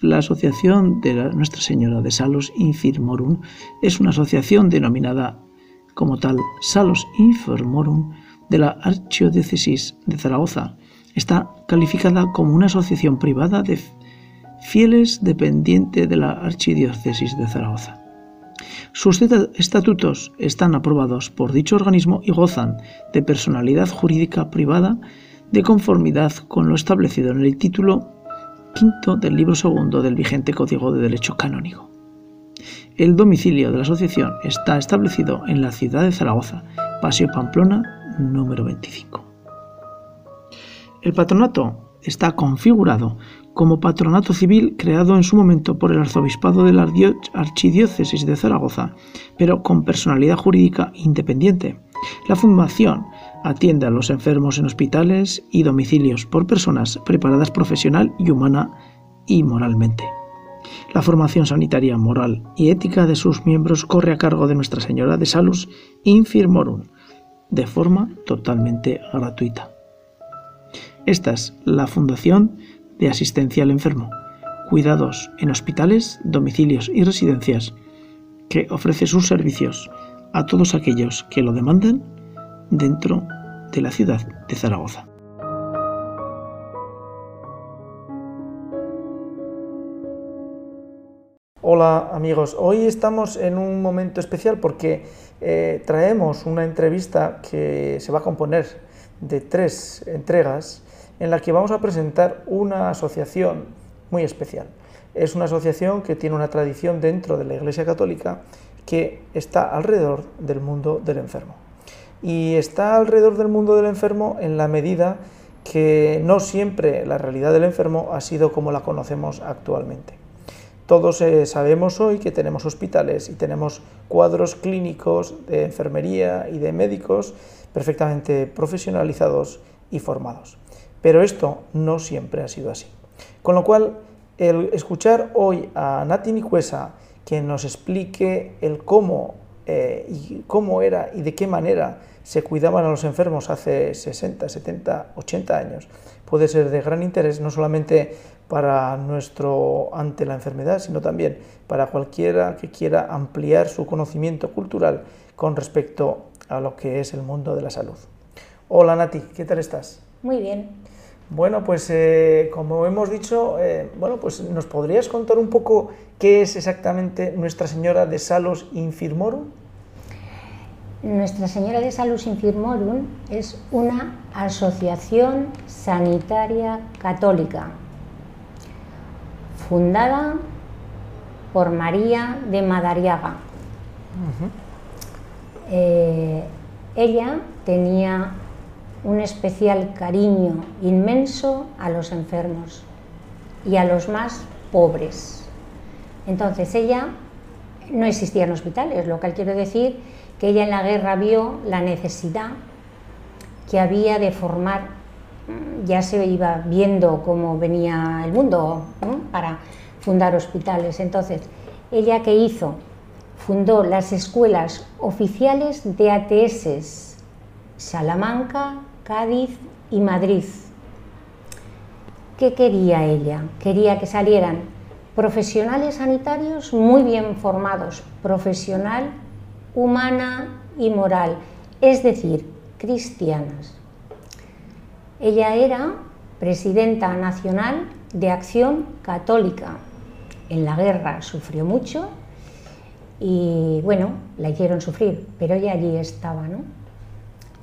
La Asociación de Nuestra Señora de Salos Infirmorum es una asociación denominada como tal Salos Infirmorum de la Archidiócesis de Zaragoza. Está calificada como una asociación privada de fieles dependiente de la Archidiócesis de Zaragoza. Sus estatutos están aprobados por dicho organismo y gozan de personalidad jurídica privada de conformidad con lo establecido en el título quinto del libro segundo del vigente Código de Derecho Canónico. El domicilio de la asociación está establecido en la ciudad de Zaragoza, Paseo Pamplona, número 25. El patronato está configurado como patronato civil creado en su momento por el arzobispado de la Archidiócesis de Zaragoza, pero con personalidad jurídica independiente. La fundación atiende a los enfermos en hospitales y domicilios por personas preparadas profesional y humana y moralmente. La formación sanitaria, moral y ética de sus miembros corre a cargo de Nuestra Señora de Salus Infirmorum, de forma totalmente gratuita. Esta es la fundación de asistencia al enfermo, cuidados en hospitales, domicilios y residencias, que ofrece sus servicios a todos aquellos que lo demandan dentro de la ciudad de Zaragoza. Hola amigos, hoy estamos en un momento especial porque eh, traemos una entrevista que se va a componer de tres entregas en la que vamos a presentar una asociación muy especial. Es una asociación que tiene una tradición dentro de la Iglesia Católica que está alrededor del mundo del enfermo. Y está alrededor del mundo del enfermo en la medida que no siempre la realidad del enfermo ha sido como la conocemos actualmente. Todos eh, sabemos hoy que tenemos hospitales y tenemos cuadros clínicos de enfermería y de médicos perfectamente profesionalizados y formados. Pero esto no siempre ha sido así. Con lo cual, el escuchar hoy a Nati Nicuesa que nos explique el cómo, eh, y cómo era y de qué manera se cuidaban a los enfermos hace 60, 70, 80 años, puede ser de gran interés no solamente para nuestro ante la enfermedad, sino también para cualquiera que quiera ampliar su conocimiento cultural con respecto a lo que es el mundo de la salud. Hola Nati, ¿qué tal estás? Muy bien. Bueno, pues eh, como hemos dicho, eh, bueno, pues nos podrías contar un poco qué es exactamente Nuestra Señora de Salus Infirmorum. Nuestra Señora de Salus Infirmorum es una asociación sanitaria católica fundada por María de Madariaga. Eh, ella tenía un especial cariño inmenso a los enfermos y a los más pobres. Entonces ella no existía en hospitales, lo cual quiere decir que ella en la guerra vio la necesidad que había de formar, ya se iba viendo cómo venía el mundo para fundar hospitales. Entonces, ella que hizo, fundó las escuelas oficiales de ATS, Salamanca, Cádiz y Madrid. ¿Qué quería ella? Quería que salieran profesionales sanitarios muy bien formados, profesional, humana y moral, es decir, cristianas. Ella era presidenta nacional de Acción Católica. En la guerra sufrió mucho y bueno, la hicieron sufrir, pero ella allí estaba, ¿no?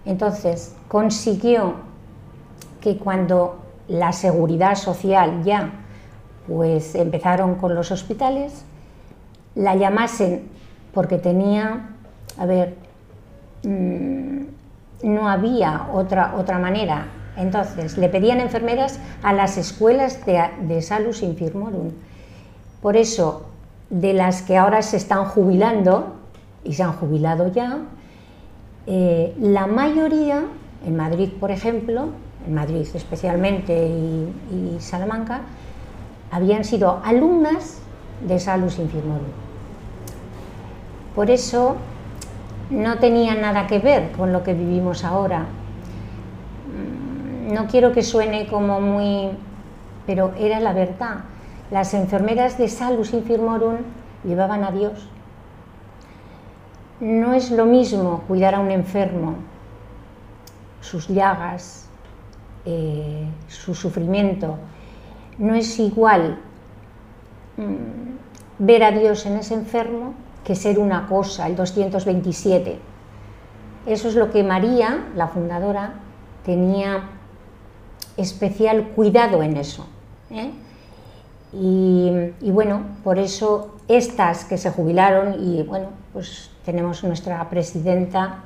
Entonces, consiguió que cuando la seguridad social ya pues empezaron con los hospitales, la llamasen porque tenía, a ver, mm, no había otra, otra manera. Entonces, le pedían enfermeras a las escuelas de, de Salus Infirmorum. Por eso, de las que ahora se están jubilando, y se han jubilado ya, eh, la mayoría, en Madrid por ejemplo, en Madrid especialmente y, Salamanca, habían sido alumnas de Salus Infirmorum. Por eso no tenía nada que ver con lo que vivimos ahora. Mm, no quiero que suene como muy... pero era la verdad. Las enfermeras de Salus Infirmorum llevaban a Dios. No es lo mismo cuidar a un enfermo, sus llagas, eh, su sufrimiento. No es igual mm, ver a Dios en ese enfermo que ser una cosa, el 227. Eso es lo que María, la fundadora, tenía especial cuidado en eso. ¿eh? Y, bueno, por eso estas que se jubilaron, y bueno, pues tenemos nuestra presidenta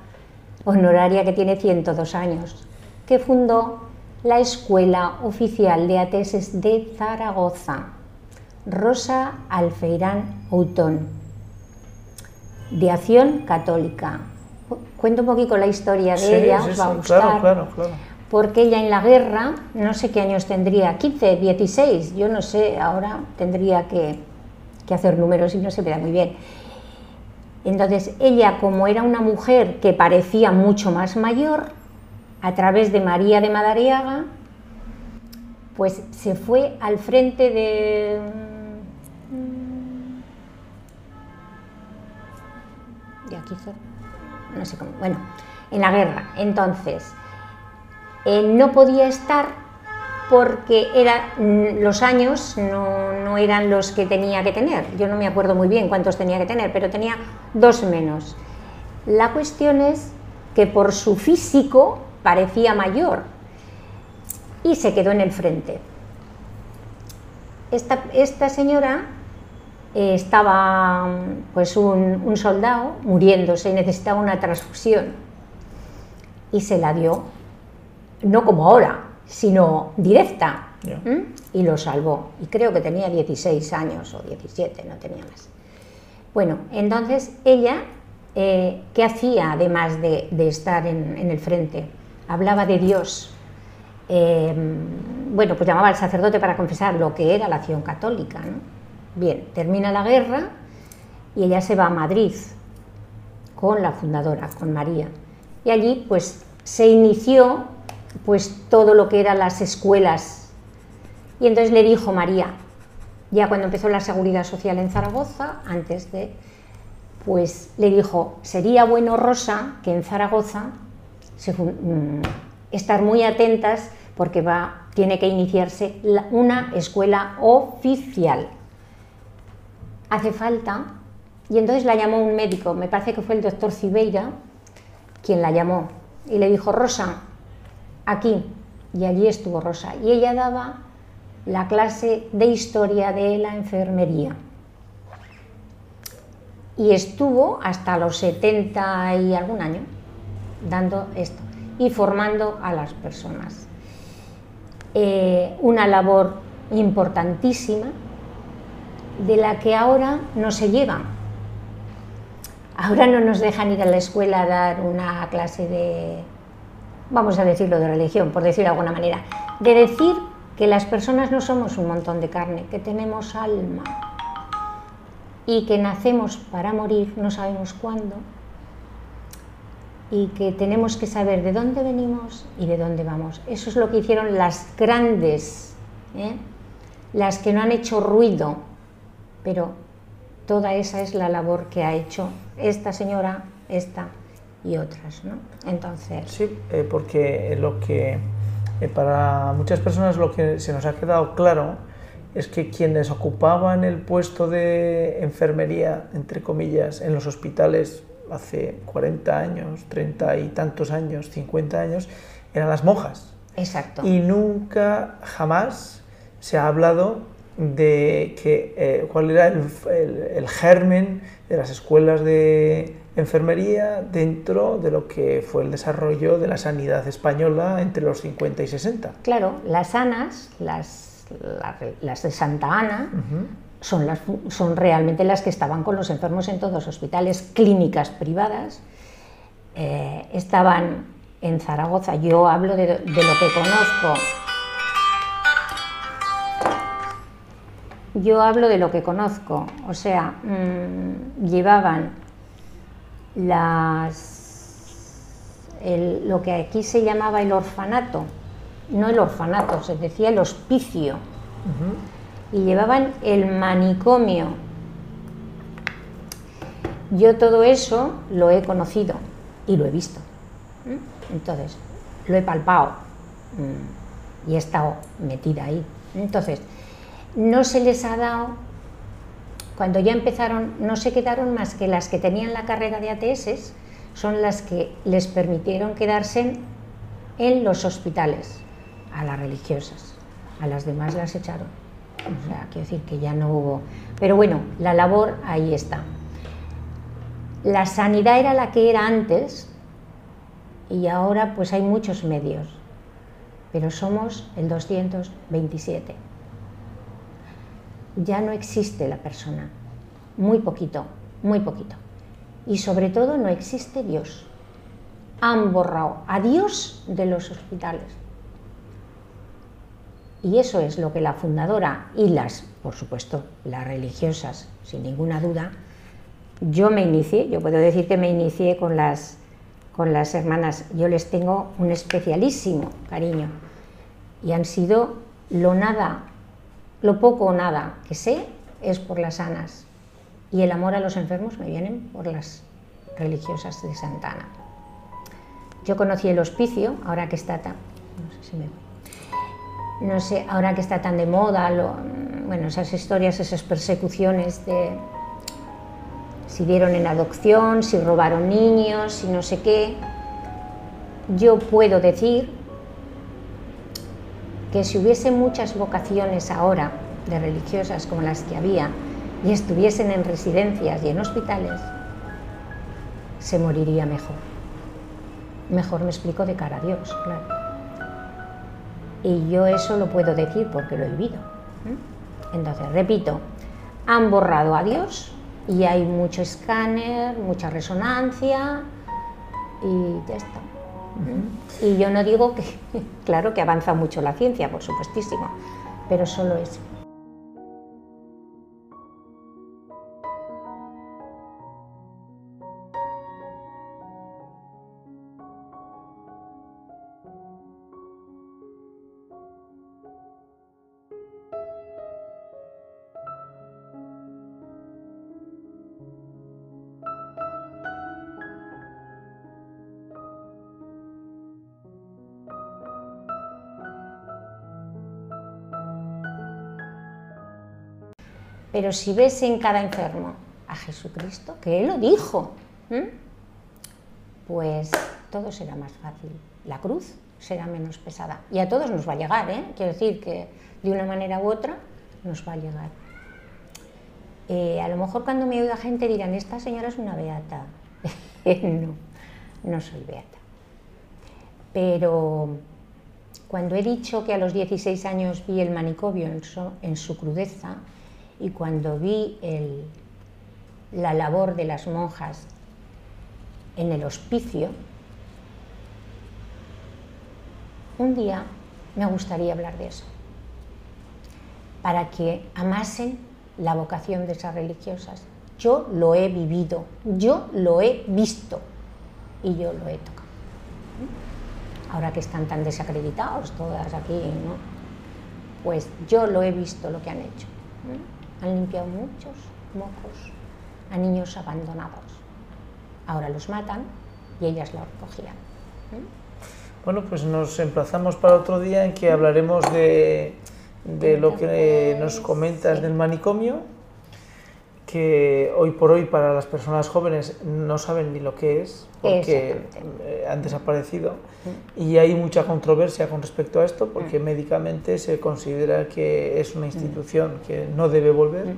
honoraria que tiene 102 años, que fundó la Escuela Oficial de Ateses de Zaragoza, Rosa Alfeirán Outón, de Acción Católica. Cuento un poquito la historia de ella, os va a gustar. Claro, claro, claro porque ella en la guerra, no sé qué años tendría, 15, 16, yo no sé, ahora tendría que, hacer números y no se me da muy bien. Entonces, ella, como era una mujer que parecía mucho más mayor, a través de María de Madariaga, pues se fue al frente de... De aquí, no sé cómo, bueno, en la guerra. Entonces, no podía estar porque era, mm, los años no, eran los que tenía que tener. Yo no me acuerdo muy bien cuántos tenía que tener, pero tenía dos menos. La cuestión es que por su físico parecía mayor y se quedó en el frente. Esta, señora eh, estaba pues un, un soldado muriéndose y necesitaba una transfusión y se la dio no como ahora, sino directa. Y lo salvó. Y creo que tenía 16 años o 17, no tenía más. Bueno, entonces ella, eh, ¿qué hacía además de, estar en, el frente? Hablaba de Dios. Em, bueno, pues llamaba al sacerdote para confesar lo que era la acción católica. Bien, termina la guerra y ella se va a Madrid con la fundadora, con María. Y allí pues se inició pues todo lo que eran las escuelas. Y entonces le dijo María, ya cuando empezó la seguridad social en Zaragoza, antes de, pues le dijo, sería bueno, Rosa, que en Zaragoza mm, estar muy atentas porque va, tiene que iniciarse una escuela oficial. Hace falta, y entonces la llamó un médico, me parece que fue el doctor Cibeira, quien la llamó, y le dijo, Rosa, aquí y allí estuvo Rosa. Y ella daba la clase de historia de la enfermería. Y estuvo hasta los 70 y algún año dando esto y formando a las personas. Eh, una labor importantísima de la que ahora no se lleva. Ahora no nos dejan ir a la escuela a dar una clase de vamos a decirlo de religión, por decirlo de alguna manera, de decir que las personas no somos un montón de carne, que tenemos alma y que nacemos para morir, no sabemos cuándo, y que tenemos que saber de dónde venimos y de dónde vamos. Eso es lo que hicieron las grandes, ¿eh? las que no han hecho ruido, pero toda esa es la labor que ha hecho esta señora, esta y otras. ¿no? Entonces... Sí, eh, porque lo que eh, para muchas personas lo que se nos ha quedado claro es que quienes ocupaban el puesto de enfermería, entre comillas, en los hospitales hace 40 años, 30 y tantos años, 50 años, eran las monjas. Exacto. Y nunca, jamás se ha hablado de que, eh, cuál era el, germen de las escuelas de enfermería dentro de lo que fue el desarrollo de la sanidad española entre los 50 y 60. Claro, las ANAS, las, las, de Santa Ana, son, las, son realmente las que estaban con los enfermos en todos los hospitales, clínicas privadas, eh, estaban en Zaragoza. Yo hablo de, de lo que conozco. Yo hablo de lo que conozco, o sea, mm, llevaban las, lo que aquí se llamaba el orfanato, no el orfanato, se decía el hospicio. y llevaban el manicomio. Yo todo eso lo he conocido y lo he visto. Entonces, lo he palpado mm, y he estado metida ahí. Entonces, no se les ha dado, cuando ya empezaron, no se quedaron más que las que tenían la carrera de ATS, son las que les permitieron quedarse en los hospitales, a las religiosas, a las demás las echaron. O sea, quiero decir que ya no hubo. Pero bueno, la labor ahí está. La sanidad era la que era antes y ahora pues hay muchos medios, pero somos el 227. Ya no existe la persona, muy poquito, muy poquito. Y sobre todo no existe Dios. Han borrado a Dios de los hospitales. Y eso es lo que la fundadora y las, por supuesto, las religiosas, sin ninguna duda, yo me inicié, yo puedo decir que me inicié con las, con las hermanas, yo les tengo un especialísimo cariño y han sido lo nada, lo poco o nada que sé es por las sanas y el amor a los enfermos me vienen por las religiosas de Santana. Yo conocí el hospicio, ahora que está tan, no sé ahora que está tan de moda, bueno, esas historias, esas persecuciones de si dieron en adopción, si robaron niños, si no sé qué, yo puedo decir que si hubiese muchas vocaciones ahora de religiosas como las que había y estuviesen en residencias y en hospitales, se moriría mejor. Mejor me explico de cara a Dios, claro. Y yo eso lo puedo decir porque lo he vivido. Entonces, repito, han borrado a Dios y hay mucho escáner, mucha resonancia y ya está. Y yo no digo que, claro que avanza mucho la ciencia, por supuestísimo, pero solo eso. Pero si ves en cada enfermo a Jesucristo, que Él lo dijo, pues todo será más fácil. La cruz será menos pesada. Y a todos nos va a llegar, ¿eh? Quiero decir que de una manera u otra nos va a llegar. Eh, a lo mejor cuando me oiga gente dirán, esta señora es una beata. no, no soy beata. Pero cuando he dicho que a los 16 años vi el manicomio en su crudeza, y cuando vi la labor de las monjas en el hospicio, un día me gustaría hablar de eso, para que amasen la vocación de esas religiosas. Yo lo he vivido, yo lo he visto y yo lo he tocado. Ahora que están tan desacreditados todas aquí, pues yo lo he visto lo que han hecho han limpiado muchos mocos a niños abandonados. Ahora los matan y ellas los recogían. Bueno, pues nos emplazamos para otro día en que hablaremos de, de lo que nos comentas del manicomio, que hoy por hoy para las personas jóvenes no saben ni lo que es, porque eh, han desaparecido. Y hay mucha controversia con respecto a esto, porque médicamente se considera que es una institución que no debe volver,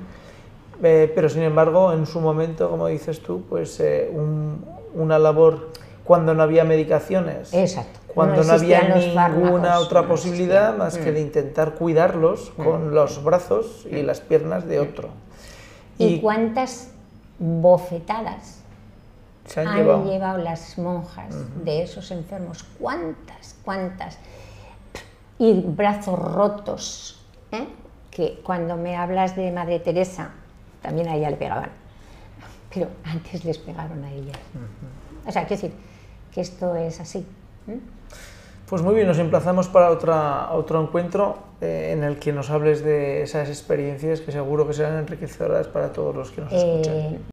eh, pero sin embargo en su momento, como dices tú, pues eh, una labor cuando no había medicaciones, cuando no, había ninguna otra posibilidad más que de intentar cuidarlos con los brazos y las piernas de otro. ¿Y, cuántas bofetadas han, llevado? las monjas de esos enfermos? ¿Cuántas? ¿Cuántas? Y brazos rotos. ¿eh? Que cuando me hablas de Madre Teresa, también a ella le pegaban. Pero antes les pegaron a ellas. O sea, quiero decir que esto es así. Pues muy bien, nos emplazamos para otra, otro encuentro eh, en el que nos hables de esas experiencias que seguro que serán enriquecedoras para todos los que nos escuchan.